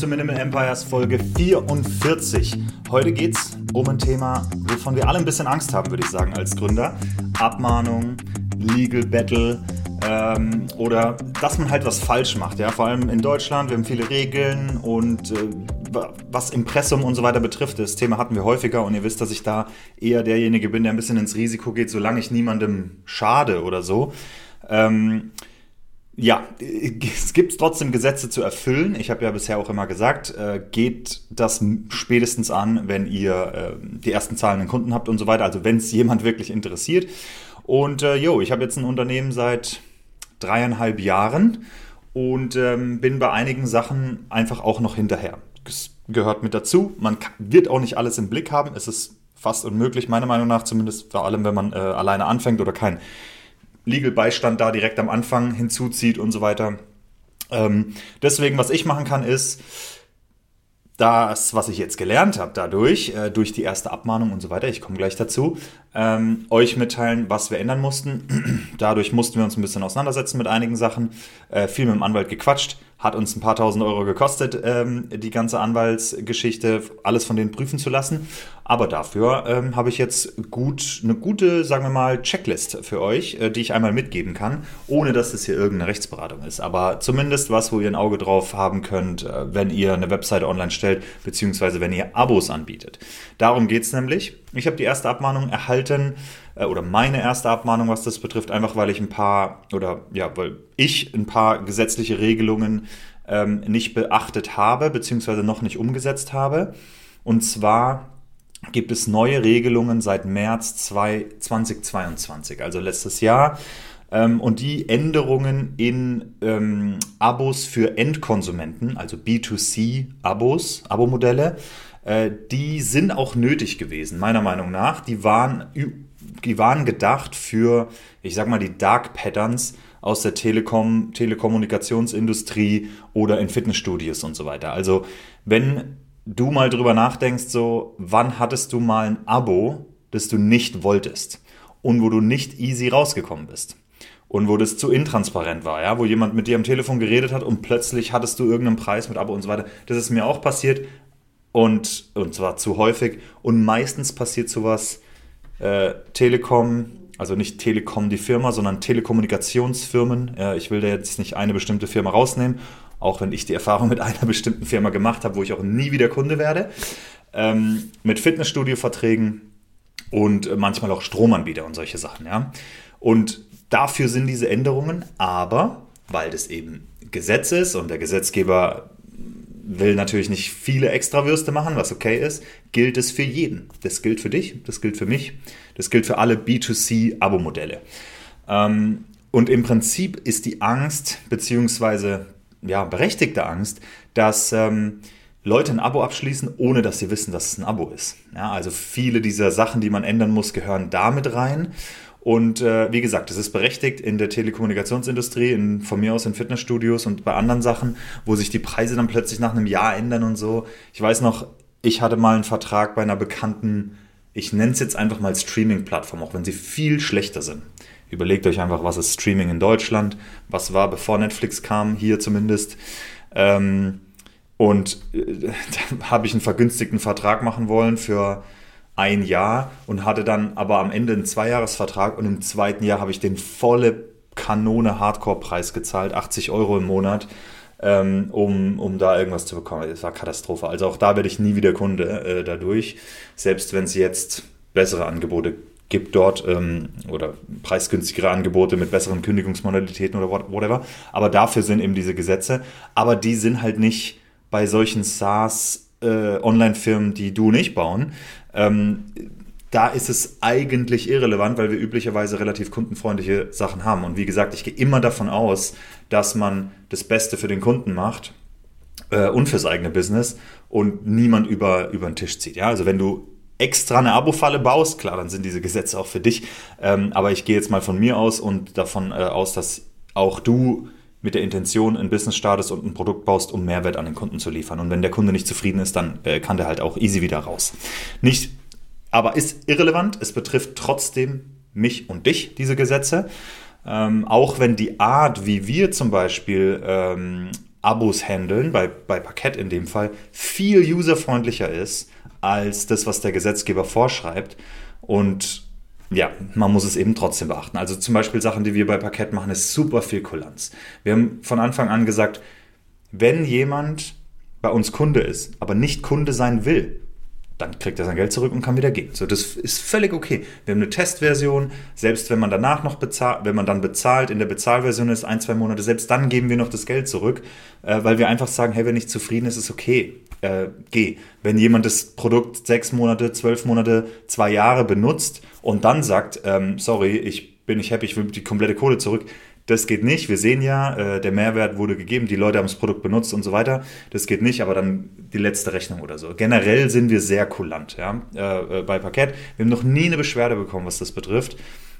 Willkommen zu Minimal Empires Folge 44. Heute geht es um ein Thema, wovon wir alle ein bisschen Angst haben, würde ich sagen, als Gründer. Abmahnung, Legal Battle ähm, oder dass man halt was falsch macht. Ja? Vor allem in Deutschland, wir haben viele Regeln und äh, was Impressum und so weiter betrifft, das Thema hatten wir häufiger und ihr wisst, dass ich da eher derjenige bin, der ein bisschen ins Risiko geht, solange ich niemandem schade oder so. Ähm, ja, es gibt trotzdem Gesetze zu erfüllen. Ich habe ja bisher auch immer gesagt, äh, geht das spätestens an, wenn ihr äh, die ersten zahlenden Kunden habt und so weiter. Also wenn es jemand wirklich interessiert. Und äh, jo, ich habe jetzt ein Unternehmen seit dreieinhalb Jahren und ähm, bin bei einigen Sachen einfach auch noch hinterher. Das gehört mit dazu. Man wird auch nicht alles im Blick haben. Es ist fast unmöglich, meiner Meinung nach, zumindest vor allem, wenn man äh, alleine anfängt oder kein Legal-Beistand da direkt am Anfang hinzuzieht und so weiter. Ähm, deswegen, was ich machen kann, ist, das, was ich jetzt gelernt habe dadurch, äh, durch die erste Abmahnung und so weiter, ich komme gleich dazu, ähm, euch mitteilen, was wir ändern mussten. dadurch mussten wir uns ein bisschen auseinandersetzen mit einigen Sachen, äh, viel mit dem Anwalt gequatscht, hat uns ein paar tausend Euro gekostet, ähm, die ganze Anwaltsgeschichte, alles von denen prüfen zu lassen. Aber dafür ähm, habe ich jetzt gut, eine gute, sagen wir mal, Checklist für euch, äh, die ich einmal mitgeben kann, ohne dass es hier irgendeine Rechtsberatung ist. Aber zumindest was, wo ihr ein Auge drauf haben könnt, äh, wenn ihr eine Webseite online stellt, beziehungsweise wenn ihr Abos anbietet. Darum geht es nämlich. Ich habe die erste Abmahnung erhalten, äh, oder meine erste Abmahnung, was das betrifft, einfach weil ich ein paar, oder ja, weil ich ein paar gesetzliche Regelungen ähm, nicht beachtet habe, beziehungsweise noch nicht umgesetzt habe. Und zwar gibt es neue Regelungen seit März 2022, also letztes Jahr. Ähm, und die Änderungen in ähm, Abos für Endkonsumenten, also B2C-Abos, Abo-Modelle, äh, die sind auch nötig gewesen, meiner Meinung nach. Die waren, die waren gedacht für, ich sag mal, die Dark Patterns aus der Telekom, Telekommunikationsindustrie oder in Fitnessstudios und so weiter. Also, wenn du mal drüber nachdenkst, so, wann hattest du mal ein Abo, das du nicht wolltest und wo du nicht easy rausgekommen bist? Und wo das zu intransparent war, ja, wo jemand mit dir am Telefon geredet hat und plötzlich hattest du irgendeinen Preis mit Abo und so weiter. Das ist mir auch passiert und, und zwar zu häufig. Und meistens passiert sowas, äh, Telekom, also nicht Telekom die Firma, sondern Telekommunikationsfirmen. Äh, ich will da jetzt nicht eine bestimmte Firma rausnehmen auch wenn ich die Erfahrung mit einer bestimmten Firma gemacht habe, wo ich auch nie wieder Kunde werde, ähm, mit Fitnessstudio-Verträgen und manchmal auch Stromanbieter und solche Sachen. Ja? Und dafür sind diese Änderungen, aber weil das eben Gesetz ist und der Gesetzgeber will natürlich nicht viele Extrawürste machen, was okay ist, gilt es für jeden. Das gilt für dich, das gilt für mich, das gilt für alle B2C-Abo-Modelle. Ähm, und im Prinzip ist die Angst beziehungsweise ja, berechtigte Angst, dass ähm, Leute ein Abo abschließen, ohne dass sie wissen, dass es ein Abo ist. Ja, also viele dieser Sachen, die man ändern muss, gehören damit rein. Und äh, wie gesagt, es ist berechtigt in der Telekommunikationsindustrie, in, von mir aus in Fitnessstudios und bei anderen Sachen, wo sich die Preise dann plötzlich nach einem Jahr ändern und so. Ich weiß noch, ich hatte mal einen Vertrag bei einer bekannten, ich nenne es jetzt einfach mal Streaming-Plattform, auch wenn sie viel schlechter sind. Überlegt euch einfach, was ist Streaming in Deutschland, was war, bevor Netflix kam, hier zumindest. Ähm, und äh, da habe ich einen vergünstigten Vertrag machen wollen für ein Jahr und hatte dann aber am Ende einen Zweijahresvertrag und im zweiten Jahr habe ich den volle Kanone Hardcore-Preis gezahlt, 80 Euro im Monat, ähm, um, um da irgendwas zu bekommen. Das war Katastrophe. Also auch da werde ich nie wieder Kunde äh, dadurch, selbst wenn es jetzt bessere Angebote gibt dort ähm, oder preisgünstigere Angebote mit besseren Kündigungsmodalitäten oder whatever. Aber dafür sind eben diese Gesetze. Aber die sind halt nicht bei solchen SaaS äh, die du nicht bauen. Ähm, da ist es eigentlich irrelevant, weil wir üblicherweise relativ kundenfreundliche Sachen haben. Und wie gesagt, ich gehe immer davon aus, dass man das Beste für den Kunden macht äh, und fürs eigene Business und niemand über, über den Tisch zieht. Ja? Also wenn du extra eine Abo-Falle baust, klar, dann sind diese Gesetze auch für dich. Ähm, aber ich gehe jetzt mal von mir aus und davon äh, aus, dass auch du mit der Intention ein Business startest und ein Produkt baust, um Mehrwert an den Kunden zu liefern. Und wenn der Kunde nicht zufrieden ist, dann äh, kann der halt auch easy wieder raus. Nicht, aber ist irrelevant. Es betrifft trotzdem mich und dich, diese Gesetze. Ähm, auch wenn die Art, wie wir zum Beispiel ähm, Abos handeln, bei, bei Parkett in dem Fall, viel userfreundlicher ist als das, was der Gesetzgeber vorschreibt. Und ja, man muss es eben trotzdem beachten. Also zum Beispiel Sachen, die wir bei Parkett machen, ist super viel Kulanz. Wir haben von Anfang an gesagt, wenn jemand bei uns Kunde ist, aber nicht Kunde sein will, dann kriegt er sein Geld zurück und kann wieder gehen. So, das ist völlig okay. Wir haben eine Testversion, selbst wenn man danach noch bezahlt, wenn man dann bezahlt, in der Bezahlversion ist ein, zwei Monate, selbst dann geben wir noch das Geld zurück, äh, weil wir einfach sagen, hey, wenn nicht zufrieden ist, ist okay, äh, geh. Wenn jemand das Produkt sechs Monate, zwölf Monate, zwei Jahre benutzt und dann sagt, ähm, sorry, ich bin nicht happy, ich will die komplette Kohle zurück, das geht nicht. Wir sehen ja, äh, der Mehrwert wurde gegeben, die Leute haben das Produkt benutzt und so weiter. Das geht nicht, aber dann die letzte Rechnung oder so. Generell sind wir sehr kulant ja, äh, äh bei Parkett. Wir haben noch nie eine Beschwerde bekommen, was das betrifft.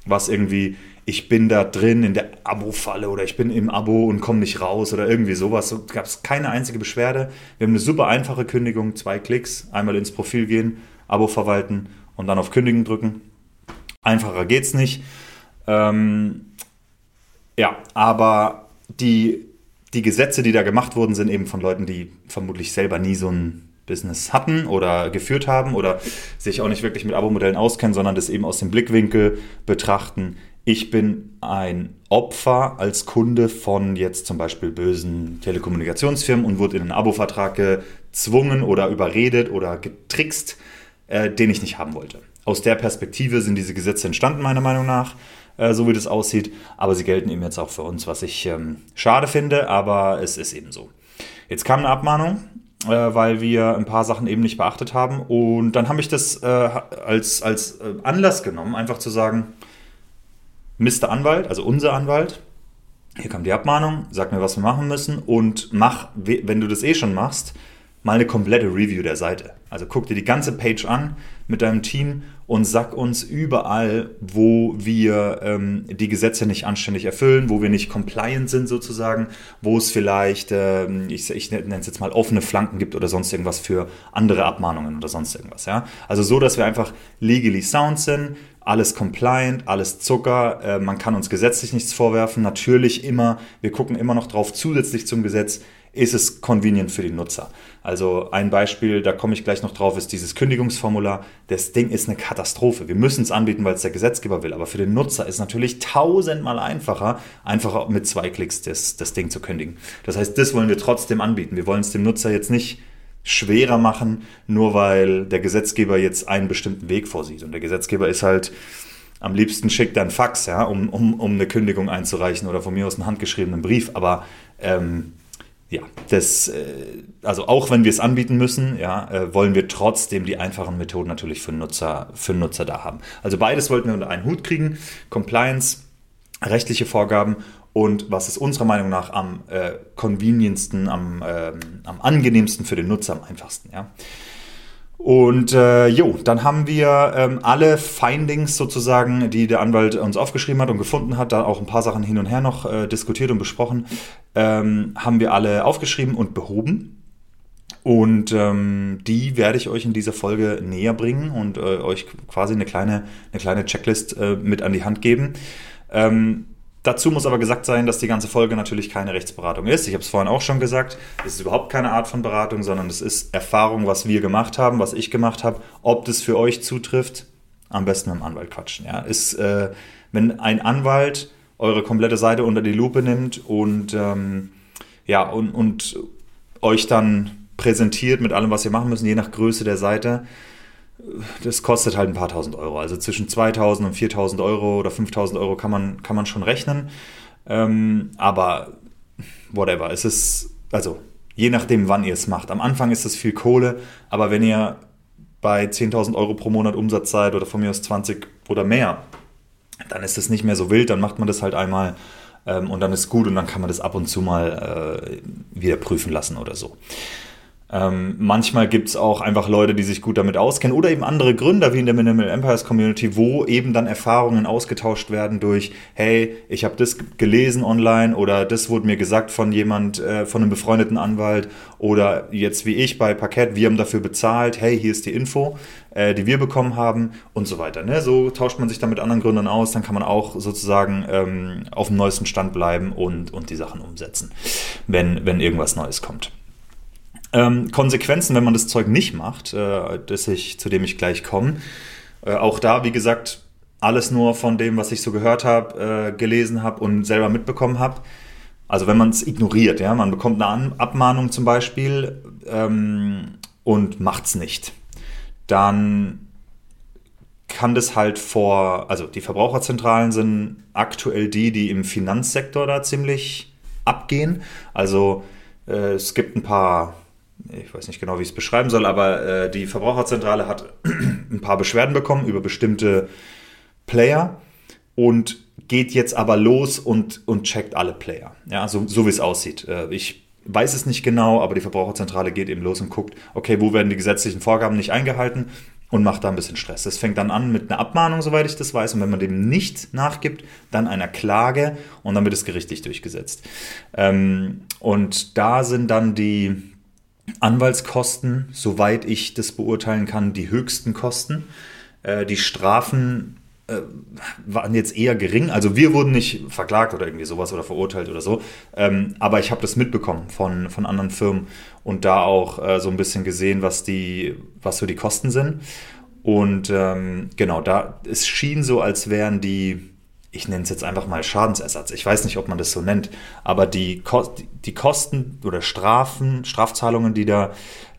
Was irgendwie, ich bin da drin in der Abo-Falle oder ich bin im Abo und komme nicht raus oder irgendwie sowas. So gab es keine einzige Beschwerde. Wir haben eine super einfache Kündigung, zwei Klicks, einmal ins Profil gehen, Abo verwalten und dann auf Kündigen drücken. Einfacher geht's nicht. Ähm, ja, aber die, die Gesetze, die da gemacht wurden, sind eben von Leuten, die vermutlich selber nie so ein Business hatten oder geführt haben oder sich auch nicht wirklich mit Abo-Modellen auskennen, sondern das eben aus dem Blickwinkel betrachten. Ich bin ein Opfer als Kunde von jetzt zum Beispiel bösen Telekommunikationsfirmen und wurde in einen Abo-Vertrag gezwungen oder überredet oder getrickst, äh, den ich nicht haben wollte. Aus der Perspektive sind diese Gesetze entstanden, meiner Meinung nach. Äh, so wie das aussieht. Aber sie gelten eben jetzt auch für uns, was ich ähm, schade finde, aber es ist eben so. Jetzt kam eine Abmahnung, äh, weil wir ein paar Sachen eben nicht beachtet haben. Und dann habe ich das äh, als, als äh, Anlass genommen, einfach zu sagen, Mr. Anwalt, also unser Anwalt, hier kam die Abmahnung, sag mir, was wir machen müssen und mach, wenn du das eh schon machst, mal eine komplette Review der Seite. Also guck dir die ganze Page an mit deinem Team und sag uns überall, wo wir ähm, die Gesetze nicht anständig erfüllen, wo wir nicht compliant sind sozusagen, wo es vielleicht, ähm, ich, ich nenne es jetzt mal offene Flanken gibt oder sonst irgendwas für andere Abmahnungen oder sonst irgendwas. Ja? Also so, dass wir einfach legally sound sind, alles compliant, alles Zucker, äh, man kann uns gesetzlich nichts vorwerfen. Natürlich immer, wir gucken immer noch drauf, zusätzlich zum Gesetz, ist es convenient für den Nutzer. Also ein Beispiel, da komme ich gleich noch drauf, ist dieses Kündigungsformular. Das Ding ist eine Katastrophe. Wir müssen es anbieten, weil es der Gesetzgeber will. Aber für den Nutzer ist es natürlich tausendmal einfacher, einfach mit zwei Klicks das, das Ding zu kündigen. Das heißt, das wollen wir trotzdem anbieten. Wir wollen es dem Nutzer jetzt nicht schwerer machen, nur weil der Gesetzgeber jetzt einen bestimmten Weg vorsieht. Und der Gesetzgeber ist halt, am liebsten schickt er einen Fax, ja, um, um, um eine Kündigung einzureichen oder von mir aus einen handgeschriebenen Brief. Aber ähm, ja, das, äh, also auch wenn wir es anbieten müssen, ja, äh, wollen wir trotzdem die einfachen Methoden natürlich für Nutzer, für Nutzer da haben. Also beides wollten wir unter einen Hut kriegen. Compliance, rechtliche Vorgaben und was ist unserer Meinung nach am äh, convenientsten, am, äh, am angenehmsten für den Nutzer, am einfachsten, ja. Und äh, jo, dann haben wir ähm, alle Findings sozusagen, die der Anwalt uns aufgeschrieben hat und gefunden hat, da auch ein paar Sachen hin und her noch äh, diskutiert und besprochen, ähm, haben wir alle aufgeschrieben und behoben. Und ähm, die werde ich euch in dieser Folge näher bringen und äh, euch quasi eine kleine, eine kleine Checklist äh, mit an die Hand geben. Ähm, Dazu muss aber gesagt sein, dass die ganze Folge natürlich keine Rechtsberatung ist. Ich habe es vorhin auch schon gesagt, es ist überhaupt keine Art von Beratung, sondern es ist Erfahrung, was wir gemacht haben, was ich gemacht habe. Ob das für euch zutrifft, am besten mit dem Anwalt quatschen. Ja, ist, äh, wenn ein Anwalt eure komplette Seite unter die Lupe nimmt und, ähm, ja, und, und euch dann präsentiert mit allem, was ihr machen müsst, je nach Größe der Seite, das kostet halt ein paar tausend Euro. Also zwischen 2000 und 4000 Euro oder 5000 Euro kann man, kann man schon rechnen. Ähm, aber whatever, es ist, also Je nachdem, wann ihr es macht. Am Anfang ist es viel Kohle, aber wenn ihr bei 10.000 Euro pro Monat Umsatz seid oder von mir aus 20 oder mehr, dann ist es nicht mehr so wild, dann macht man das halt einmal ähm, und dann ist gut und dann kann man das ab und zu mal äh, wieder prüfen lassen oder so. Ähm, manchmal gibt es auch einfach Leute, die sich gut damit auskennen oder eben andere Gründer wie in der Minimal Empires Community, wo eben dann Erfahrungen ausgetauscht werden durch, hey, ich habe das gelesen online oder das wurde mir gesagt von jemand, äh, von einem befreundeten Anwalt oder jetzt wie ich bei Parkett, wir haben dafür bezahlt, hey, hier ist die Info, äh, die wir bekommen haben und so weiter. Ne? So tauscht man sich dann mit anderen Gründern aus, dann kann man auch sozusagen ähm, auf dem neuesten Stand bleiben und, und die Sachen umsetzen, wenn, wenn irgendwas Neues kommt. Ähm, Konsequenzen, wenn man das Zeug nicht macht, äh, das ich, zu dem ich gleich komme. Äh, auch da, wie gesagt, alles nur von dem, was ich so gehört habe, äh, gelesen habe und selber mitbekommen habe. Also wenn man es ignoriert, ja, man bekommt eine Abmahnung zum Beispiel ähm, und macht es nicht, dann kann das halt vor, also die Verbraucherzentralen sind aktuell die, die im Finanzsektor da ziemlich abgehen. Also äh, es gibt ein paar ich weiß nicht genau, wie ich es beschreiben soll, aber äh, die Verbraucherzentrale hat ein paar Beschwerden bekommen über bestimmte Player und geht jetzt aber los und, und checkt alle Player. Ja, so, so wie es aussieht. Äh, ich weiß es nicht genau, aber die Verbraucherzentrale geht eben los und guckt, okay, wo werden die gesetzlichen Vorgaben nicht eingehalten und macht da ein bisschen Stress. Das fängt dann an mit einer Abmahnung, soweit ich das weiß. Und wenn man dem nicht nachgibt, dann einer Klage und dann wird es gerichtlich durchgesetzt. Ähm, und da sind dann die, Anwaltskosten, soweit ich das beurteilen kann, die höchsten Kosten. Äh, die Strafen äh, waren jetzt eher gering. Also wir wurden nicht verklagt oder irgendwie sowas oder verurteilt oder so. Ähm, aber ich habe das mitbekommen von, von anderen Firmen und da auch äh, so ein bisschen gesehen, was die, was so die Kosten sind. Und ähm, genau, da es schien so, als wären die ich nenne es jetzt einfach mal Schadensersatz. Ich weiß nicht, ob man das so nennt, aber die, die Kosten oder Strafen, Strafzahlungen, die da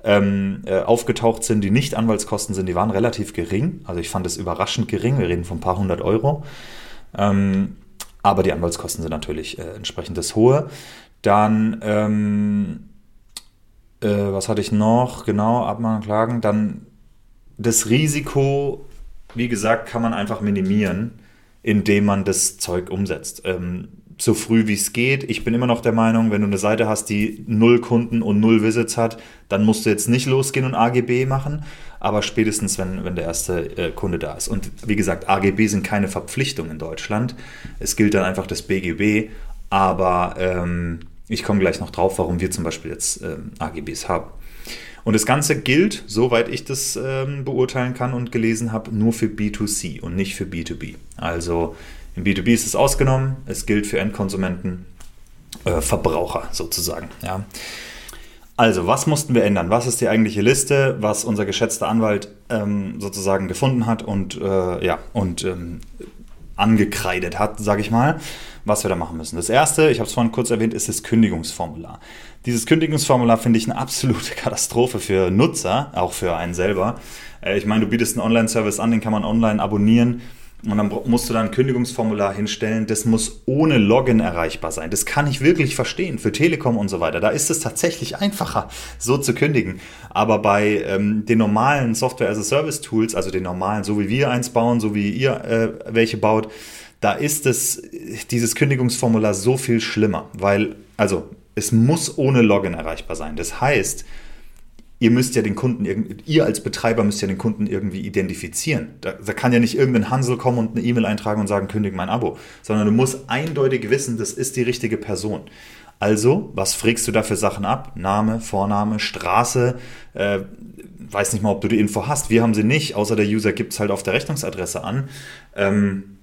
ähm, äh, aufgetaucht sind, die nicht Anwaltskosten sind, die waren relativ gering. Also ich fand es überraschend gering. Wir reden von ein paar hundert Euro. Ähm, aber die Anwaltskosten sind natürlich äh, entsprechend das hohe. Dann, ähm, äh, was hatte ich noch? Genau, Abmahnung, Klagen. Dann das Risiko, wie gesagt, kann man einfach minimieren indem man das Zeug umsetzt. Ähm, so früh wie es geht. Ich bin immer noch der Meinung, wenn du eine Seite hast, die null Kunden und null Visits hat, dann musst du jetzt nicht losgehen und AGB machen, aber spätestens, wenn, wenn der erste äh, Kunde da ist. Und wie gesagt, AGB sind keine Verpflichtung in Deutschland. Es gilt dann einfach das BGB, aber ähm, ich komme gleich noch drauf, warum wir zum Beispiel jetzt ähm, AGBs haben. Und das Ganze gilt, soweit ich das ähm, beurteilen kann und gelesen habe, nur für B2C und nicht für B2B. Also im B2B ist es ausgenommen, es gilt für Endkonsumenten, äh, Verbraucher sozusagen. Ja. Also, was mussten wir ändern? Was ist die eigentliche Liste, was unser geschätzter Anwalt ähm, sozusagen gefunden hat und, äh, ja, und ähm, angekreidet hat, sage ich mal, was wir da machen müssen. Das erste, ich habe es vorhin kurz erwähnt, ist das Kündigungsformular. Dieses Kündigungsformular finde ich eine absolute Katastrophe für Nutzer, auch für einen selber. Äh, ich meine, du bietest einen Online-Service an, den kann man online abonnieren. Und dann musst du da ein Kündigungsformular hinstellen. Das muss ohne Login erreichbar sein. Das kann ich wirklich verstehen für Telekom und so weiter. Da ist es tatsächlich einfacher, so zu kündigen. Aber bei ähm, den normalen Software-as-a-Service-Tools, also den normalen, so wie wir eins bauen, so wie ihr äh, welche baut, da ist es, dieses Kündigungsformular so viel schlimmer. Weil, also, es muss ohne Login erreichbar sein. Das heißt, ihr müsst ja den Kunden, ihr als Betreiber müsst ja den Kunden irgendwie identifizieren. Da, da, kann ja nicht irgendein Hansel kommen und eine E-Mail eintragen und sagen, kündige mein Abo, sondern du musst eindeutig wissen, das ist die richtige Person. Also, was frägst du da für Sachen ab? Name, Vorname, Straße, äh, weiß nicht mal, ob du die Info hast. Wir haben sie nicht, außer der User gibt es halt auf der Rechnungsadresse an. Ähm,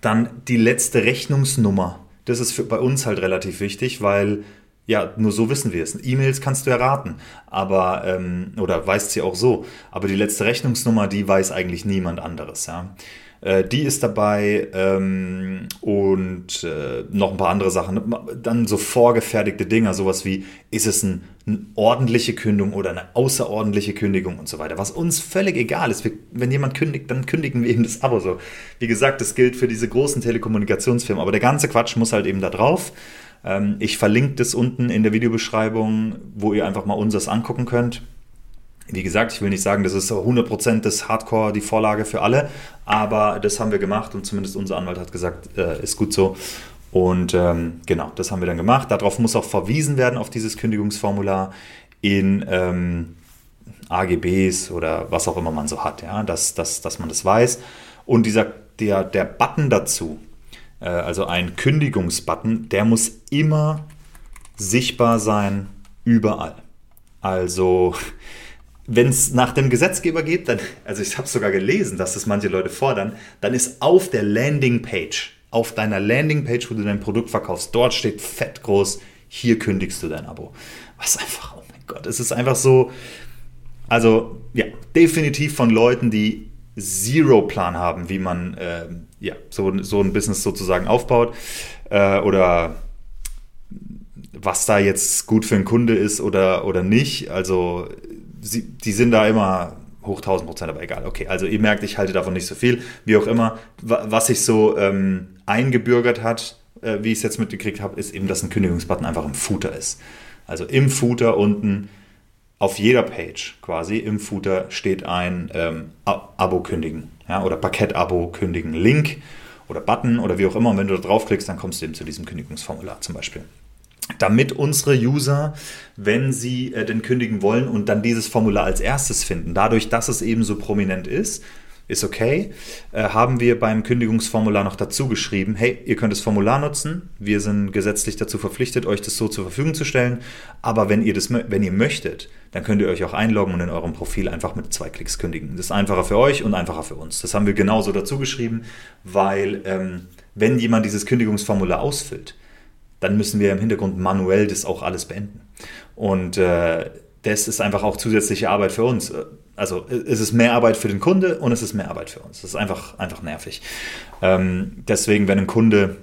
dann die letzte Rechnungsnummer. Das ist für, bei uns halt relativ wichtig, weil ja, nur so wissen wir es. E-Mails kannst du erraten, aber ähm, oder weißt sie auch so. Aber die letzte Rechnungsnummer, die weiß eigentlich niemand anderes. Ja, äh, die ist dabei ähm, und äh, noch ein paar andere Sachen. Dann so vorgefertigte Dinge, sowas wie ist es ein, eine ordentliche Kündigung oder eine außerordentliche Kündigung und so weiter. Was uns völlig egal ist. Wir, wenn jemand kündigt, dann kündigen wir eben das Abo. So, wie gesagt, das gilt für diese großen Telekommunikationsfirmen. Aber der ganze Quatsch muss halt eben da drauf. Ähm, ich verlinke das unten in der Videobeschreibung, wo ihr einfach mal unseres angucken könnt. Wie gesagt, ich will nicht sagen, das ist 100% des Hardcore die Vorlage für alle, aber das haben wir gemacht und zumindest unser Anwalt hat gesagt, äh, ist gut so. Und ähm, genau, das haben wir dann gemacht. Darauf muss auch verwiesen werden, auf dieses Kündigungsformular in ähm, AGBs oder was auch immer man so hat, ja, dass, dass, dass man das weiß. Und dieser, der, der Button dazu, äh, also ein Kündigungsbutton, der muss immer sichtbar sein, überall. Also wenn es nach dem Gesetzgeber geht, dann, also ich habe sogar gelesen, dass das manche Leute fordern, dann ist auf der Landingpage, auf deiner Landingpage, wo du dein Produkt verkaufst, dort steht fett groß, hier kündigst du dein Abo. Was einfach, oh mein Gott, es ist einfach so, also ja, definitiv von Leuten, die Zero-Plan haben, wie man äh, ja, so, so ein Business sozusagen aufbaut äh, oder was da jetzt gut für einen Kunde ist oder, oder nicht. Also sie, die sind da immer hoch 1000 Prozent, aber egal. Okay, also ihr merkt, ich halte davon nicht so viel. Wie auch immer, was sich so ähm, eingebürgert hat, äh, wie ich es jetzt mitgekriegt habe, ist eben, dass ein Kündigungsbutton einfach im Footer ist. Also im Footer unten auf jeder Page quasi im Footer steht ein ähm, Abo kündigen ja, oder Paket-Abo kündigen Link oder Button oder wie auch immer. Und wenn du da draufklickst, dann kommst du eben zu diesem Kündigungsformular zum Beispiel damit unsere User, wenn sie äh, denn kündigen wollen und dann dieses Formular als erstes finden, dadurch, dass es eben so prominent ist, ist okay, äh, haben wir beim Kündigungsformular noch dazu geschrieben, hey, ihr könnt das Formular nutzen, wir sind gesetzlich dazu verpflichtet, euch das so zur Verfügung zu stellen, aber wenn ihr, das, wenn ihr möchtet, dann könnt ihr euch auch einloggen und in eurem Profil einfach mit zwei Klicks kündigen. Das ist einfacher für euch und einfacher für uns. Das haben wir genauso dazu geschrieben, weil ähm, wenn jemand dieses Kündigungsformular ausfüllt, dann müssen wir im Hintergrund manuell das auch alles beenden. Und äh, das ist einfach auch zusätzliche Arbeit für uns. Also es ist mehr Arbeit für den Kunde und es ist mehr Arbeit für uns. Das ist einfach, einfach nervig. Ähm, deswegen, wenn ein Kunde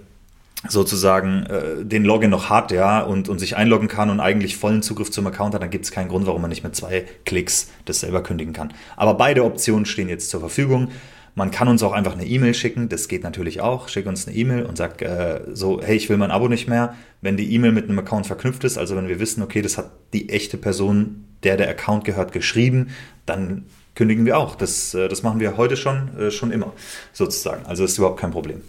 sozusagen äh, den Login noch hat, ja, und, und sich einloggen kann und eigentlich vollen Zugriff zum Account hat, dann gibt es keinen Grund, warum man nicht mit zwei Klicks das selber kündigen kann. Aber beide Optionen stehen jetzt zur Verfügung. Man kann uns auch einfach eine E-Mail schicken, das geht natürlich auch. Schick uns eine E-Mail und sag äh, so, hey, ich will mein Abo nicht mehr. Wenn die E-Mail mit einem Account verknüpft ist, also wenn wir wissen, okay, das hat die echte Person, der der Account gehört, geschrieben, dann kündigen wir auch. Das, äh, das machen wir heute schon, äh, schon immer, sozusagen. Also ist überhaupt kein Problem.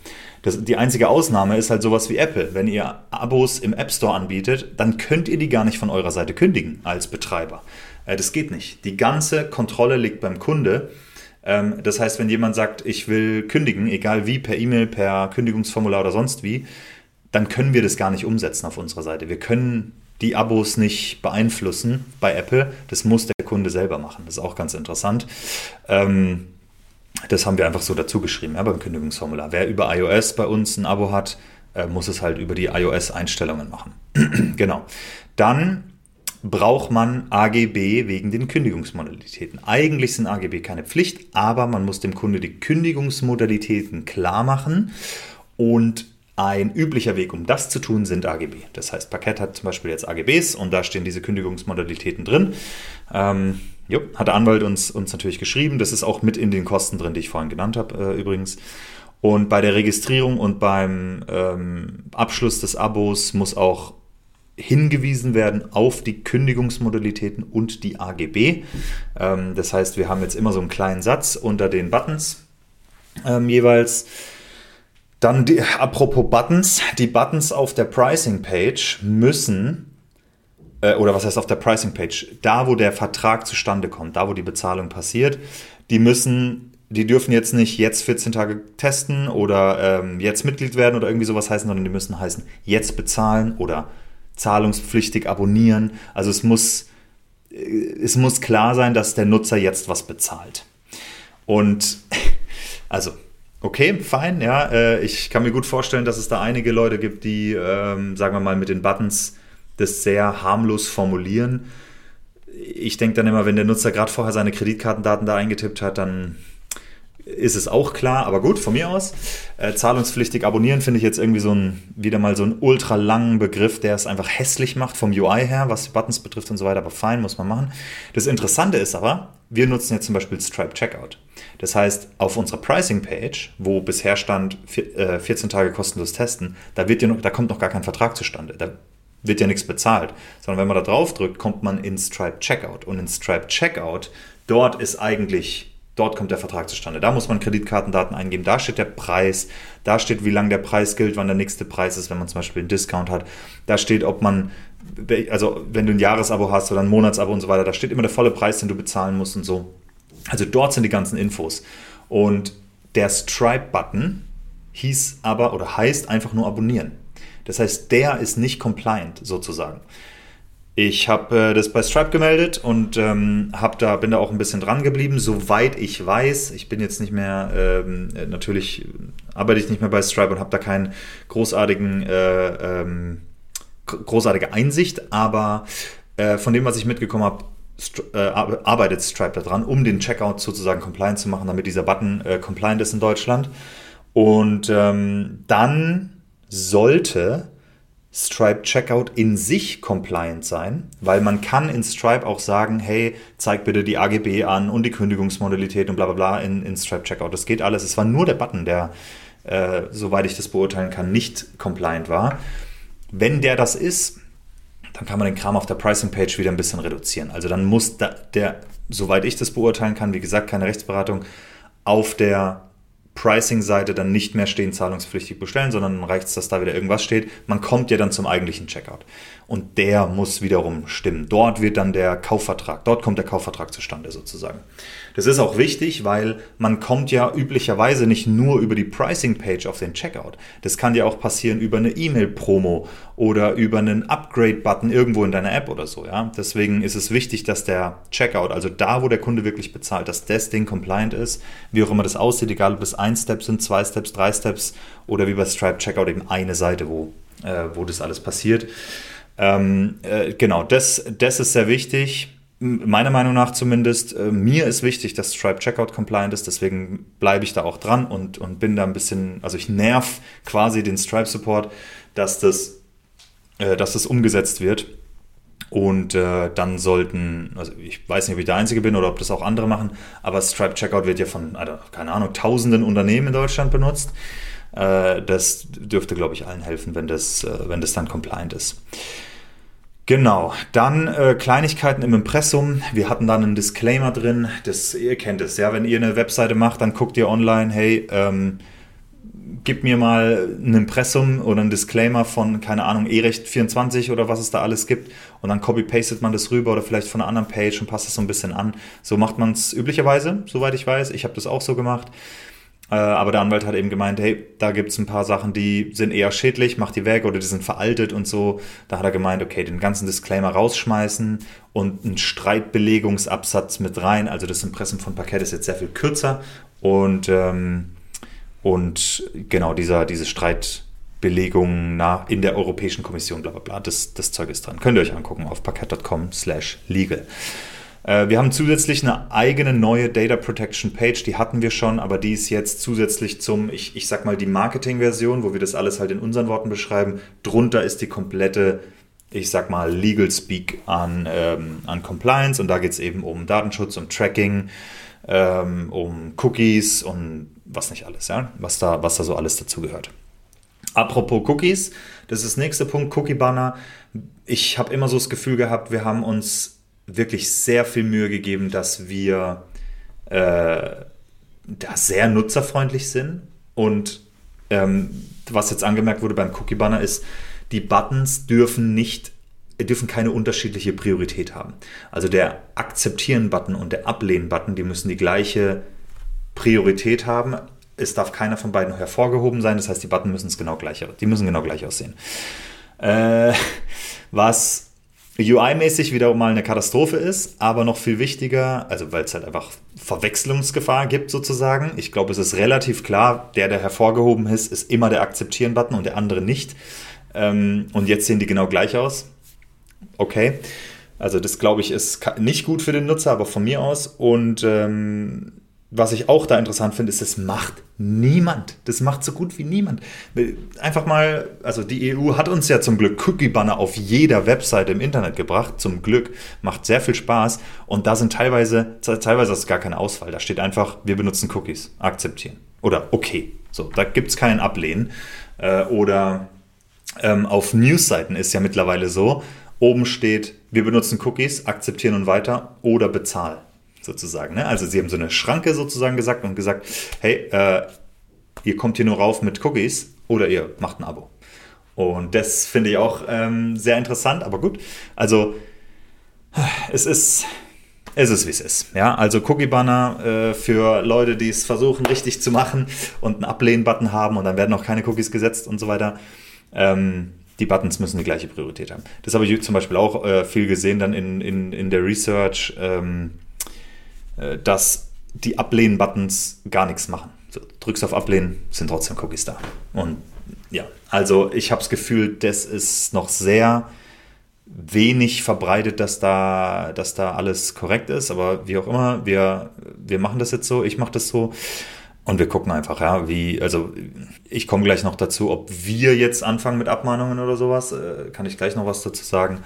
Das, die einzige Ausnahme ist halt sowas wie Apple. Wenn ihr Abos im App Store anbietet, dann könnt ihr die gar nicht von eurer Seite kündigen als Betreiber. Äh, das geht nicht. Die ganze Kontrolle liegt beim Kunde. Ähm, das heißt, wenn jemand sagt, ich will kündigen, egal wie, per E-Mail, per Kündigungsformular oder sonst wie, dann können wir das gar nicht umsetzen auf unserer Seite. Wir können die Abos nicht beeinflussen bei Apple. Das muss der Kunde selber machen. Das ist auch ganz interessant. Ähm, das haben wir einfach so dazu geschrieben ja, beim Kündigungsformular. Wer über iOS bei uns ein Abo hat, äh, muss es halt über die iOS-Einstellungen machen. genau. Dann braucht man AGB wegen den Kündigungsmodalitäten. Eigentlich sind AGB keine Pflicht, aber man muss dem Kunde die Kündigungsmodalitäten klar machen und ein üblicher Weg, um das zu tun, sind AGB. Das heißt, Parkett hat zum Beispiel jetzt AGBs und da stehen diese Kündigungsmodalitäten drin. Ähm, jo, hat der Anwalt uns, uns natürlich geschrieben. Das ist auch mit in den Kosten drin, die ich vorhin genannt habe, äh, übrigens. Und bei der Registrierung und beim ähm, Abschluss des Abos muss auch hingewiesen werden auf die Kündigungsmodalitäten und die AGB. Ähm, das heißt, wir haben jetzt immer so einen kleinen Satz unter den Buttons ähm, jeweils. Dann, die, apropos Buttons, die Buttons auf der Pricing-Page müssen, äh, oder was heißt auf der Pricing-Page, da wo der Vertrag zustande kommt, da wo die Bezahlung passiert, die müssen die dürfen jetzt nicht jetzt 14 Tage testen oder ähm, jetzt Mitglied werden oder irgendwie sowas heißen, sondern die müssen heißen jetzt bezahlen oder zahlungspflichtig abonnieren. Also es muss, äh, es muss klar sein, dass der Nutzer jetzt was bezahlt. Und also, okay, fein, ja. Äh, ich kann mir gut vorstellen, dass es da einige Leute gibt, die, ähm, sagen wir mal, mit den Buttons das sehr harmlos formulieren. Ich denke dann immer, wenn der Nutzer gerade vorher seine Kreditkartendaten da eingetippt hat, dann ist es auch klar, aber gut, von mir aus. Äh, zahlungspflichtig abonnieren finde ich jetzt irgendwie so ein, wieder mal so einen ultra langen Begriff, der es einfach hässlich macht vom UI her, was die Buttons betrifft und so weiter, aber fein, muss man machen. Das Interessante ist aber, wir nutzen jetzt zum Beispiel Stripe Checkout. Das heißt, auf unserer Pricing-Page, wo bisher stand 14 äh, Tage kostenlos testen, da, wird ja noch, da kommt noch gar kein Vertrag zustande. Da wird ja nichts bezahlt. Sondern wenn man da drauf drückt, kommt man in Stripe Checkout. Und in Stripe Checkout, dort ist eigentlich, dort kommt der Vertrag zustande. Da muss man Kreditkartendaten eingeben, da steht der Preis, da steht, wie lange der Preis gilt, wann der nächste Preis ist, wenn man zum Beispiel einen Discount hat. Da steht, ob man, also wenn du ein Jahresabo hast oder ein Monatsabo und so weiter, da steht immer der volle Preis, den du bezahlen musst und so. Also dort sind die ganzen Infos. Und der Stripe-Button hieß aber oder heißt einfach nur abonnieren. Das heißt, der ist nicht compliant sozusagen. Ich habe äh, das bei Stripe gemeldet und ähm, hab da, bin da auch ein bisschen dran geblieben, soweit ich weiß. Ich bin jetzt nicht mehr, ähm, natürlich arbeite ich nicht mehr bei Stripe und habe da keinen großartigen, äh, ähm, großartige Einsicht, aber äh, von dem, was ich mitgekommen habe, äh, arbeitet Stripe daran, um den Checkout sozusagen compliant zu machen, damit dieser Button äh, compliant ist in Deutschland. Und ähm, dann sollte Stripe Checkout in sich compliant sein, weil man kann in Stripe auch sagen, hey, zeig bitte die AGB an und die Kündigungsmodalität und bla bla bla in, in Stripe Checkout. Das geht alles. Es war nur der Button, der, äh, soweit ich das beurteilen kann, nicht compliant war. Wenn der das ist, dann kann man den Kram auf der Pricing-Page wieder ein bisschen reduzieren. Also dann muss da, der, soweit ich das beurteilen kann, wie gesagt, keine Rechtsberatung, auf der Pricing-Seite dann nicht mehr stehen, zahlungspflichtig bestellen, sondern reicht es, dass da wieder irgendwas steht. Man kommt ja dann zum eigentlichen Checkout. Und der muss wiederum stimmen. Dort wird dann der Kaufvertrag, dort kommt der Kaufvertrag zustande sozusagen. Das ist auch wichtig, weil man kommt ja üblicherweise nicht nur über die Pricing-Page auf den Checkout. Das kann ja auch passieren über eine E-Mail-Promo oder über einen Upgrade-Button irgendwo in deiner App oder so. Ja? Deswegen ist es wichtig, dass der Checkout, also da, wo der Kunde wirklich bezahlt, dass das Ding compliant ist, wie auch immer das aussieht, egal ob es ein Step sind, zwei Steps, drei Steps oder wie bei Stripe Checkout eben eine Seite, wo, äh, wo das alles passiert. Ähm, äh, genau, das, das ist sehr wichtig. Meiner Meinung nach zumindest, äh, mir ist wichtig, dass Stripe Checkout compliant ist, deswegen bleibe ich da auch dran und, und bin da ein bisschen, also ich nerv quasi den Stripe Support, dass das, äh, dass das umgesetzt wird. Und äh, dann sollten, also ich weiß nicht, ob ich der Einzige bin oder ob das auch andere machen, aber Stripe Checkout wird ja von, also, keine Ahnung, tausenden Unternehmen in Deutschland benutzt. Äh, das dürfte, glaube ich, allen helfen, wenn das, äh, wenn das dann compliant ist. Genau, dann äh, Kleinigkeiten im Impressum. Wir hatten dann einen Disclaimer drin. Das, ihr kennt es, ja. Wenn ihr eine Webseite macht, dann guckt ihr online, hey, ähm, gib mir mal ein Impressum oder ein Disclaimer von, keine Ahnung, E-Recht24 oder was es da alles gibt. Und dann copy-pastet man das rüber oder vielleicht von einer anderen Page und passt es so ein bisschen an. So macht man es üblicherweise, soweit ich weiß. Ich habe das auch so gemacht. Äh, aber der Anwalt hat eben gemeint, hey, da gibt es ein paar Sachen, die sind eher schädlich, mach die weg oder die sind veraltet und so. Da hat er gemeint, okay, den ganzen Disclaimer rausschmeißen und einen Streitbelegungsabsatz mit rein. Also das Impressum von Parkett ist jetzt sehr viel kürzer und, ähm, und genau dieser, diese Streitbelegung nach, in der Europäischen Kommission, bla bla bla, das, das Zeug ist dran. Könnt ihr euch angucken auf parkett.com slash legal. Äh, wir haben zusätzlich eine eigene neue Data Protection Page, die hatten wir schon, aber die ist jetzt zusätzlich zum, ich, ich sag mal, die Marketing-Version, wo wir das alles halt in unseren Worten beschreiben. Drunter ist die komplette, ich sag mal, Legal Speak an, ähm, an Compliance und da geht es eben um Datenschutz, um Tracking, ähm, um Cookies und was nicht alles, ja, was da, was da so alles dazu gehört. Apropos Cookies, das ist der nächste Punkt, Cookie Banner. Ich habe immer so das Gefühl gehabt, wir haben uns wirklich sehr viel Mühe gegeben, dass wir äh, da sehr nutzerfreundlich sind. Und ähm, was jetzt angemerkt wurde beim Cookie Banner ist, die Buttons dürfen nicht dürfen keine unterschiedliche Priorität haben. Also der Akzeptieren-Button und der Ablehnen-Button, die müssen die gleiche Priorität haben. Es darf keiner von beiden hervorgehoben sein. Das heißt, die Button müssen es genau gleich, die müssen genau gleich aussehen. Äh, was UI-mäßig wieder mal eine Katastrophe ist, aber noch viel wichtiger, also weil es halt einfach Verwechslungsgefahr gibt sozusagen. Ich glaube, es ist relativ klar, der, der hervorgehoben ist, ist immer der Akzeptieren-Button und der andere nicht. Ähm, und jetzt sehen die genau gleich aus. Okay. Also das glaube ich ist nicht gut für den Nutzer, aber von mir aus. Und ähm, was ich auch da interessant finde, ist, das macht niemand. Das macht so gut wie niemand. Einfach mal, also die EU hat uns ja zum Glück Cookie-Banner auf jeder Webseite im Internet gebracht. Zum Glück. Macht sehr viel Spaß. Und da sind teilweise, teilweise ist gar keine Auswahl. Da steht einfach, wir benutzen Cookies. Akzeptieren. Oder okay. So, da gibt es keinen Ablehnen. Äh, oder ähm, auf Newsseiten ist ja mittlerweile so, oben steht, wir benutzen Cookies, akzeptieren und weiter oder bezahlen sozusagen. Ne? Also sie haben so eine Schranke sozusagen gesagt und gesagt, hey, äh, ihr kommt hier nur rauf mit Cookies oder ihr macht ein Abo. Und das finde ich auch ähm, sehr interessant, aber gut. Also es ist, es ist wie es ist. Ja, also Cookie-Banner äh, für Leute, die es versuchen richtig zu machen und einen Ablehnen-Button haben und dann werden auch keine Cookies gesetzt und so weiter. Ähm, die Buttons müssen die gleiche Priorität haben. Das habe ich zum Beispiel auch äh, viel gesehen dann in, in, in der Research. Ähm, äh, dass die Ablehnen-Buttons gar nichts machen. So, drückst auf Ablehnen, sind trotzdem Cookies da. Und ja, also ich habe das Gefühl, das ist noch sehr wenig verbreitet, dass da, dass da alles korrekt ist. Aber wie auch immer, wir, wir machen das jetzt so, ich mache das so. Und wir gucken einfach, ja, wie, also ich komme gleich noch dazu, ob wir jetzt anfangen mit Abmahnungen oder sowas, äh, kann ich gleich noch was dazu sagen.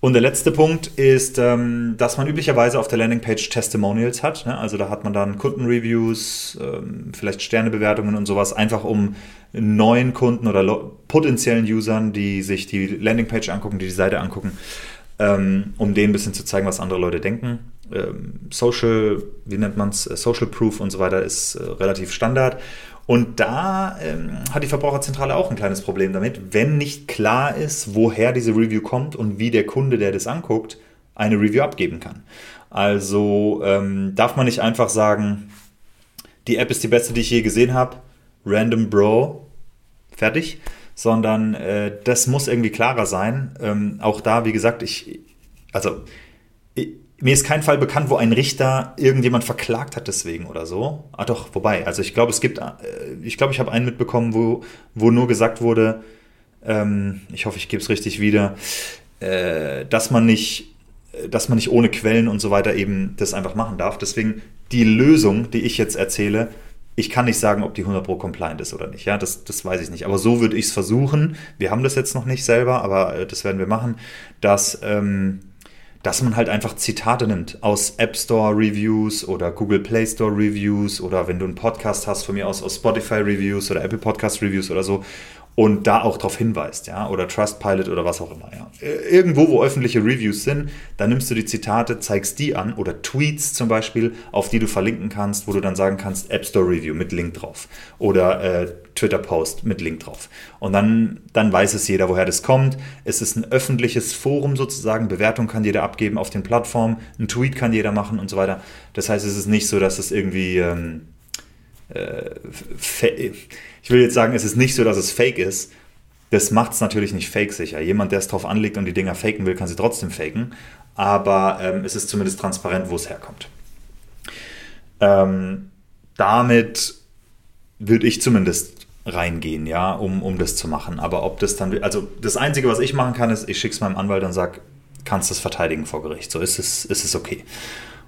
Und der letzte Punkt ist, ähm, dass man üblicherweise auf der Landingpage Testimonials hat. Ne? Also da hat man dann Kundenreviews, ähm, vielleicht Sternebewertungen und sowas, einfach um neuen Kunden oder potenziellen Usern, die sich die Landingpage angucken, die die Seite angucken, ähm, um denen ein bisschen zu zeigen, was andere Leute denken. Social, wie nennt man es, Social Proof und so weiter ist äh, relativ Standard. Und da ähm, hat die Verbraucherzentrale auch ein kleines Problem damit, wenn nicht klar ist, woher diese Review kommt und wie der Kunde, der das anguckt, eine Review abgeben kann. Also ähm, darf man nicht einfach sagen, die App ist die beste, die ich je gesehen habe, random Bro, fertig, sondern äh, das muss irgendwie klarer sein. Ähm, auch da, wie gesagt, ich, also ich, mir ist kein Fall bekannt, wo ein Richter irgendjemand verklagt hat deswegen oder so. Ah doch, wobei, also ich glaube, es gibt, äh, ich glaube, ich habe einen mitbekommen, wo, wo nur gesagt wurde, ähm, ich hoffe, ich gebe es richtig wieder, äh, dass man nicht, dass man nicht ohne Quellen und so weiter eben das einfach machen darf. Deswegen die Lösung, die ich jetzt erzähle, ich kann nicht sagen, ob die 100 Pro compliant ist oder nicht. Ja, das, das weiß ich nicht. Aber so würde ich es versuchen. Wir haben das jetzt noch nicht selber, aber äh, das werden wir machen, dass ähm, dass man halt einfach Zitate nimmt aus App Store Reviews oder Google Play Store Reviews oder wenn du einen Podcast hast, von mir aus aus Spotify Reviews oder Apple Podcast Reviews oder so und da auch darauf hinweist, ja, oder Trustpilot oder was auch immer, ja. Irgendwo, wo öffentliche Reviews sind, da nimmst du die Zitate, zeigst die an oder Tweets zum Beispiel, auf die du verlinken kannst, wo du dann sagen kannst, App Store Review mit Link drauf oder äh, Twitter Post mit Link drauf. Und dann, dann weiß es jeder, woher das kommt. Es ist ein öffentliches Forum sozusagen, Bewertung kann jeder abgeben auf den Plattformen, ein Tweet kann jeder machen und so weiter. Das heißt, es ist nicht so, dass es irgendwie ähm, äh, ich will jetzt sagen, es ist nicht so, dass es fake ist. Das macht es natürlich nicht fake sicher. Jemand, der es drauf anlegt und die Dinger faken will, kann sie trotzdem faken. Aber ähm, es ist zumindest transparent, wo es herkommt. Ähm, damit würde ich zumindest reingehen, ja, um, um das zu machen. Aber ob das dann, also das Einzige, was ich machen kann, ist, ich schicke es meinem Anwalt und sage, kannst du es verteidigen vor Gericht. So ist es, ist es okay.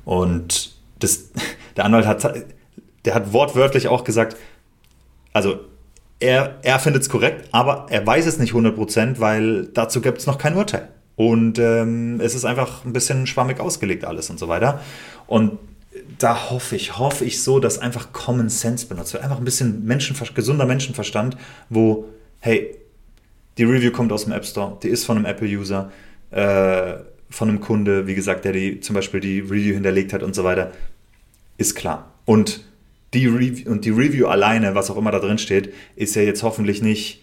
Und das, der Anwalt hat, der hat wortwörtlich auch gesagt, also er, er findet es korrekt, aber er weiß es nicht 100%, weil dazu gibt es noch kein Urteil. Und ähm, es ist einfach ein bisschen schwammig ausgelegt alles und so weiter. Und da hoffe ich, hoffe ich so, dass einfach Common Sense benutzt wird. Einfach ein bisschen Menschenver gesunder Menschenverstand, wo, hey, die Review kommt aus dem App Store, die ist von einem Apple-User, äh, von einem Kunde, wie gesagt, der die zum Beispiel die Review hinterlegt hat und so weiter, ist klar. Und die Review, und die Review alleine, was auch immer da drin steht, ist ja jetzt hoffentlich nicht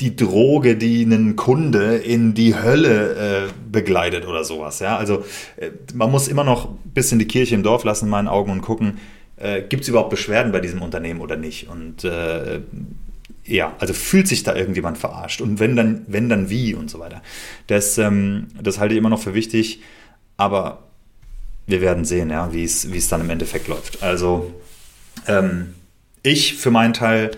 die Droge, die einen Kunde in die Hölle äh, begleitet oder sowas. Ja? Also äh, man muss immer noch ein bisschen die Kirche im Dorf lassen in meinen Augen und gucken, äh, gibt es überhaupt Beschwerden bei diesem Unternehmen oder nicht? Und äh, ja, also fühlt sich da irgendjemand verarscht und wenn dann, wenn dann wie und so weiter. Das, ähm, das halte ich immer noch für wichtig, aber wir werden sehen, ja, wie es, dann im Endeffekt läuft. Also ähm, ich für meinen Teil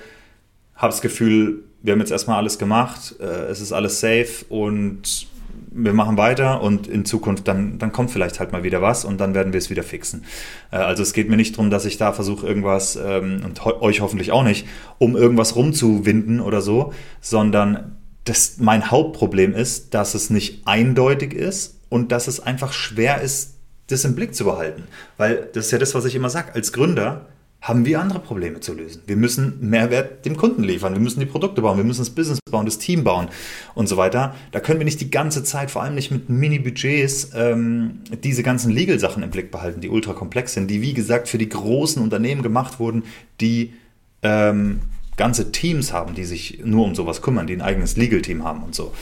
habe das Gefühl, wir haben jetzt erstmal alles gemacht, äh, es ist alles safe und wir machen weiter und in Zukunft dann, dann kommt vielleicht halt mal wieder was und dann werden wir es wieder fixen. Äh, also es geht mir nicht darum, dass ich da versuche, irgendwas, ähm, und ho euch hoffentlich auch nicht, um irgendwas rumzuwinden oder so, sondern das, mein Hauptproblem ist, dass es nicht eindeutig ist und dass es einfach schwer ist, das im Blick zu behalten. Weil das ist ja das, was ich immer sage. Als Gründer haben wir andere Probleme zu lösen. Wir müssen Mehrwert dem Kunden liefern, wir müssen die Produkte bauen, wir müssen das Business bauen, das Team bauen und so weiter. Da können wir nicht die ganze Zeit, vor allem nicht mit Mini-Budgets, ähm, diese ganzen Legal-Sachen im Blick behalten, die ultra komplex sind, die wie gesagt für die großen Unternehmen gemacht wurden, die ähm, ganze Teams haben, die sich nur um sowas kümmern, die ein eigenes Legal-Team haben und so.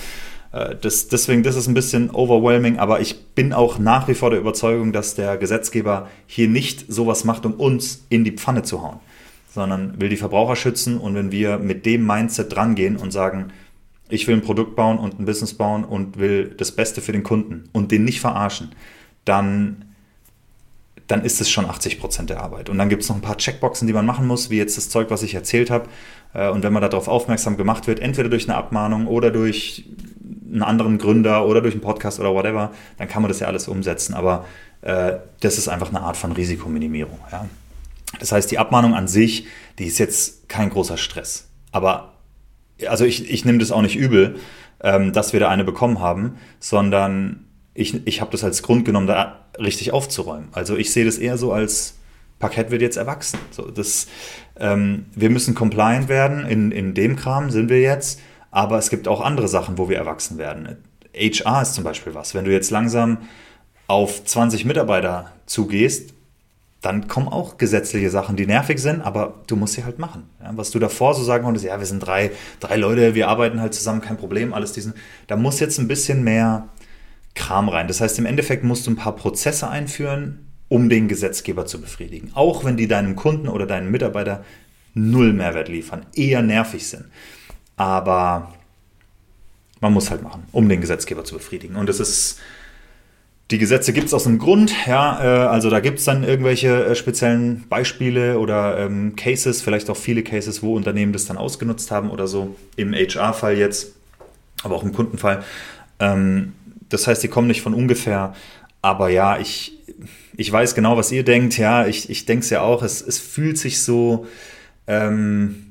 Äh, das, deswegen, das ist ein bisschen overwhelming, aber ich bin auch nach wie vor der Überzeugung, dass der Gesetzgeber hier nicht sowas macht, um uns in die Pfanne zu hauen, sondern will die Verbraucher schützen und wenn wir mit dem Mindset drangehen und sagen, ich will ein Produkt bauen und ein Business bauen und will das Beste für den Kunden und den nicht verarschen, dann, dann ist es schon 80 Prozent der Arbeit. Und dann gibt es noch ein paar Checkboxen, die man machen muss, wie jetzt das Zeug, was ich erzählt habe. Äh, und wenn man darauf aufmerksam gemacht wird, entweder durch eine Abmahnung oder durch einen anderen Gründer oder durch einen Podcast oder whatever, dann kann man das ja alles umsetzen. Aber äh, das ist einfach eine Art von Risikominimierung. Ja? Das heißt, die Abmahnung an sich, die ist jetzt kein großer Stress. Aber also ich, ich nehme das auch nicht übel, ähm, dass wir da eine bekommen haben, sondern ich, ich habe das als Grund genommen, da richtig aufzuräumen. Also ich sehe das eher so als Parkett wird jetzt erwachsen. So, das, ähm, wir müssen compliant werden, in, in dem Kram sind wir jetzt. Aber es gibt auch andere Sachen, wo wir erwachsen werden. HR ist zum Beispiel was. Wenn du jetzt langsam auf 20 Mitarbeiter zugehst, dann kommen auch gesetzliche Sachen, die nervig sind, aber du musst sie halt machen. Ja, was du davor so sagen konntest, ja, wir sind drei, drei Leute, wir arbeiten halt zusammen, kein Problem, alles diesen. Da muss jetzt ein bisschen mehr Kram rein. Das heißt, im Endeffekt musst du ein paar Prozesse einführen, um den Gesetzgeber zu befriedigen. Auch wenn die deinem Kunden oder deinen Mitarbeiter null Mehrwert liefern, eher nervig sind. Aber man muss halt machen, um den Gesetzgeber zu befriedigen. Und es ist, die Gesetze gibt es aus einem Grund, ja, äh, also da gibt es dann irgendwelche äh, speziellen Beispiele oder ähm, Cases, vielleicht auch viele Cases, wo Unternehmen das dann ausgenutzt haben oder so, im HR-Fall jetzt, aber auch im Kundenfall. Ähm, das heißt, die kommen nicht von ungefähr, aber ja, ich, ich weiß genau, was ihr denkt, ja, ich, ich denke es ja auch, es, es fühlt sich so, ähm,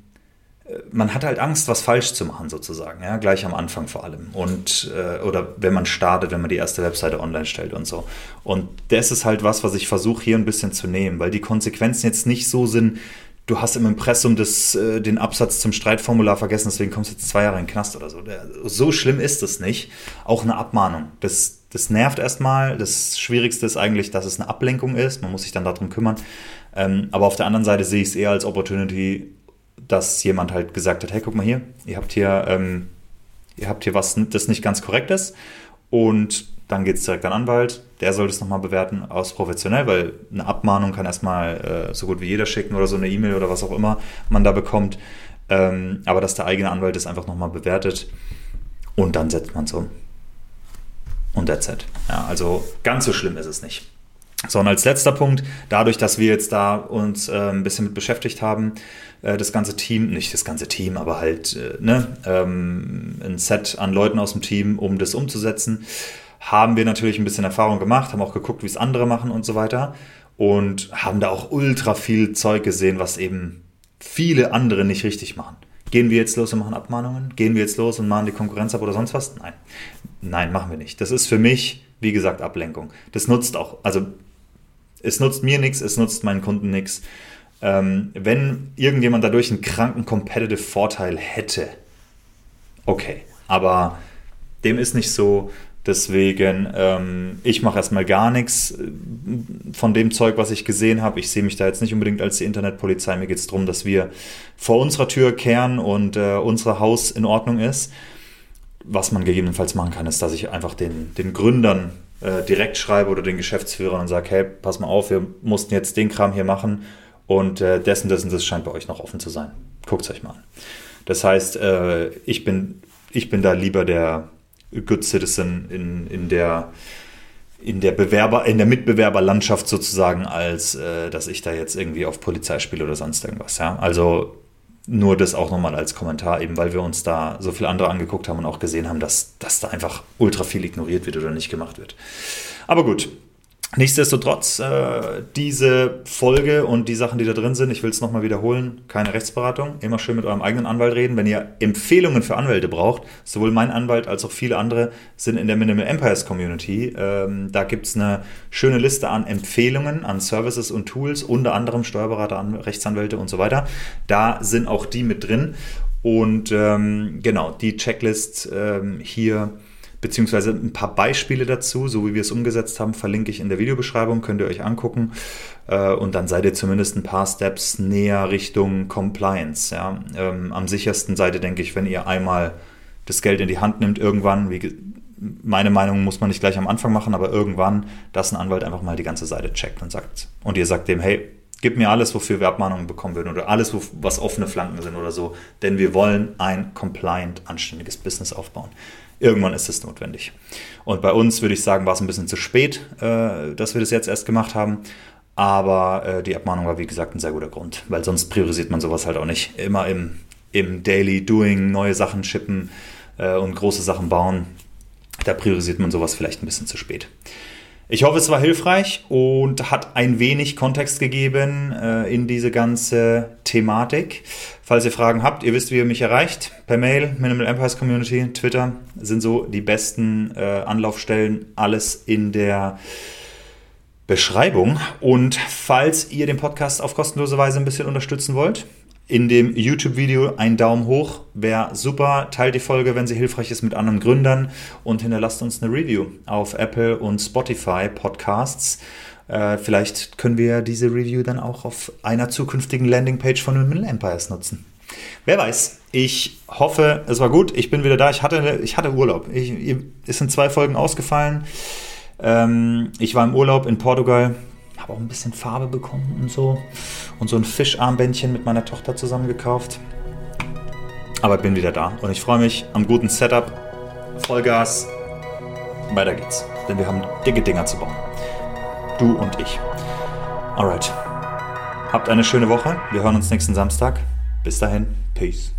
man hat halt Angst, was falsch zu machen, sozusagen, ja, gleich am Anfang vor allem. Und, äh, oder wenn man startet, wenn man die erste Webseite online stellt und so. Und das ist halt was, was ich versuche hier ein bisschen zu nehmen, weil die Konsequenzen jetzt nicht so sind, du hast im Impressum das, äh, den Absatz zum Streitformular vergessen, deswegen kommst du jetzt zwei Jahre in den Knast oder so. So schlimm ist es nicht. Auch eine Abmahnung. Das, das nervt erstmal. Das Schwierigste ist eigentlich, dass es eine Ablenkung ist. Man muss sich dann darum kümmern. Ähm, aber auf der anderen Seite sehe ich es eher als Opportunity, dass jemand halt gesagt hat, hey, guck mal hier, ihr habt hier, ähm, ihr habt hier was, das nicht ganz korrekt ist. Und dann geht es direkt an den Anwalt, der soll das nochmal bewerten, aus professionell, weil eine Abmahnung kann erstmal äh, so gut wie jeder schicken oder so eine E-Mail oder was auch immer man da bekommt. Ähm, aber dass der eigene Anwalt das einfach nochmal bewertet und dann setzt man es um. Und that's it. Ja, also ganz so schlimm ist es nicht. So, und als letzter Punkt, dadurch, dass wir jetzt da uns äh, ein bisschen mit beschäftigt haben, äh, das ganze Team, nicht das ganze Team, aber halt äh, ne, ähm, ein Set an Leuten aus dem Team, um das umzusetzen, haben wir natürlich ein bisschen Erfahrung gemacht, haben auch geguckt, wie es andere machen und so weiter und haben da auch ultra viel Zeug gesehen, was eben viele andere nicht richtig machen. Gehen wir jetzt los und machen Abmahnungen? Gehen wir jetzt los und machen die Konkurrenz ab oder sonst was? Nein. Nein, machen wir nicht. Das ist für mich, wie gesagt, Ablenkung. Das nutzt auch, also es nutzt mir nichts, es nutzt meinen Kunden nichts. Ähm, wenn irgendjemand dadurch einen kranken Competitive Vorteil hätte, okay. Aber dem ist nicht so. Deswegen, ähm, ich mache erstmal gar nichts von dem Zeug, was ich gesehen habe. Ich sehe mich da jetzt nicht unbedingt als die Internetpolizei. Mir geht es darum, dass wir vor unserer Tür kehren und äh, unser Haus in Ordnung ist. Was man gegebenenfalls machen kann, ist, dass ich einfach den, den Gründern äh, direkt schreibe oder den Geschäftsführern und sage, hey, pass mal auf, wir mussten jetzt den Kram hier machen und äh, dessen, dessen, das scheint bei euch noch offen zu sein. Guckt es euch mal an. Das heißt, äh, ich, bin, ich bin da lieber der Good Citizen in, in der in der Bewerber, in der Mitbewerberlandschaft sozusagen, als äh, dass ich da jetzt irgendwie auf Polizei spiele oder sonst irgendwas. Ja? Also nur das auch nochmal als Kommentar, eben weil wir uns da so viele andere angeguckt haben und auch gesehen haben, dass, dass da einfach ultra viel ignoriert wird oder nicht gemacht wird. Aber gut, Nichtsdestotrotz, äh, diese Folge und die Sachen, die da drin sind, ich will es nochmal wiederholen, keine Rechtsberatung. Immer schön mit eurem eigenen Anwalt reden. Wenn ihr Empfehlungen für Anwälte braucht, sowohl mein Anwalt als auch viele andere sind in der Minimal Empires Community. Ähm, da gibt es eine schöne Liste an Empfehlungen, an Services und Tools, unter anderem Steuerberater, Rechtsanwälte und so weiter. Da sind auch die mit drin. Und ähm, genau, die Checklist ähm, hier beziehungsweise ein paar Beispiele dazu, so wie wir es umgesetzt haben, verlinke ich in der Videobeschreibung, könnt ihr euch angucken. Äh, und dann seid ihr zumindest ein paar Steps näher Richtung Compliance. Ja. Ähm, am sichersten seid ihr, denke ich, wenn ihr einmal das Geld in die Hand nimmt, irgendwann, wie, meine Meinung muss man nicht gleich am Anfang machen, aber irgendwann, dass ein Anwalt einfach mal die ganze Seite checkt und sagt, und ihr sagt dem, hey, gib mir alles, wofür wir Abmahnungen bekommen würden oder alles, was offene Flanken sind oder so, denn wir wollen ein compliant, anständiges Business aufbauen. Irgendwann ist es notwendig. Und bei uns würde ich sagen, war es ein bisschen zu spät, äh, dass wir das jetzt erst gemacht haben. Aber äh, die Abmahnung war, wie gesagt, ein sehr guter Grund, weil sonst priorisiert man sowas halt auch nicht. Immer im, im Daily Doing neue Sachen chippen äh, und große Sachen bauen. Da priorisiert man sowas vielleicht ein bisschen zu spät. Ich hoffe, es war hilfreich und hat ein wenig Kontext gegeben äh, in diese ganze Thematik. Falls ihr Fragen habt, ihr wisst, wie ihr mich erreicht. Per Mail, Minimal Empires Community, Twitter sind so die besten äh, Anlaufstellen. Alles in der Beschreibung. Und falls ihr den Podcast auf kostenlose Weise ein bisschen unterstützen wollt, in dem YouTube-Video einen Daumen hoch. Wäre super. Teilt die Folge, wenn sie hilfreich ist, mit anderen Gründern und hinterlasst uns eine Review auf Apple und Spotify Podcasts. Äh, vielleicht können wir diese Review dann auch auf einer zukünftigen Landingpage von Middle Empires nutzen. Wer weiß. Ich hoffe, es war gut. Ich bin wieder da. Ich hatte, ich hatte Urlaub. Ich, es sind zwei Folgen ausgefallen. Ähm, ich war im Urlaub in Portugal habe auch ein bisschen Farbe bekommen und so. Und so ein Fischarmbändchen mit meiner Tochter zusammen gekauft. Aber bin wieder da und ich freue mich am guten Setup. Vollgas. Weiter geht's. Denn wir haben dicke Dinger zu bauen. Du und ich. Alright. Habt eine schöne Woche. Wir hören uns nächsten Samstag. Bis dahin. Peace.